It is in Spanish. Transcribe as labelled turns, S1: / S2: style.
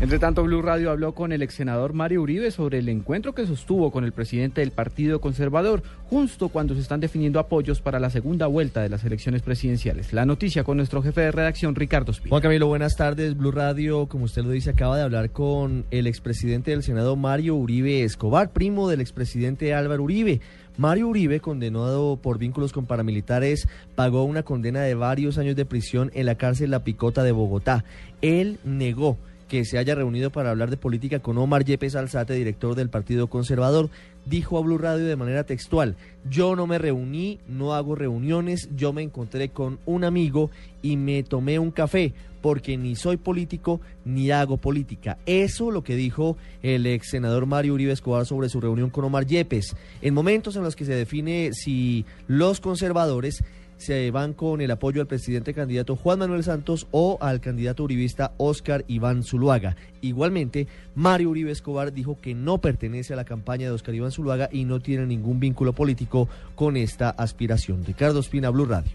S1: Entre tanto, Blue Radio habló con el ex senador Mario Uribe sobre el encuentro que sostuvo con el presidente del Partido Conservador, justo cuando se están definiendo apoyos para la segunda vuelta de las elecciones presidenciales. La noticia con nuestro jefe de redacción, Ricardo Espino.
S2: Juan Camilo, buenas tardes. Blue Radio, como usted lo dice, acaba de hablar con el expresidente del Senado, Mario Uribe Escobar, primo del expresidente Álvaro Uribe. Mario Uribe, condenado por vínculos con paramilitares, pagó una condena de varios años de prisión en la cárcel La Picota de Bogotá. Él negó que se haya reunido para hablar de política con Omar Yepes Alzate, director del Partido Conservador. Dijo a Blue Radio de manera textual, yo no me reuní, no hago reuniones, yo me encontré con un amigo y me tomé un café, porque ni soy político ni hago política. Eso lo que dijo el ex senador Mario Uribe Escobar sobre su reunión con Omar Yepes. En momentos en los que se define si los conservadores se van con el apoyo al presidente candidato Juan Manuel Santos o al candidato uribista Oscar Iván Zuluaga. Igualmente, Mario Uribe Escobar dijo que no pertenece a la campaña de Oscar Iván Zuluaga y no tiene ningún vínculo político con esta aspiración. Ricardo Espina, Blue Radio.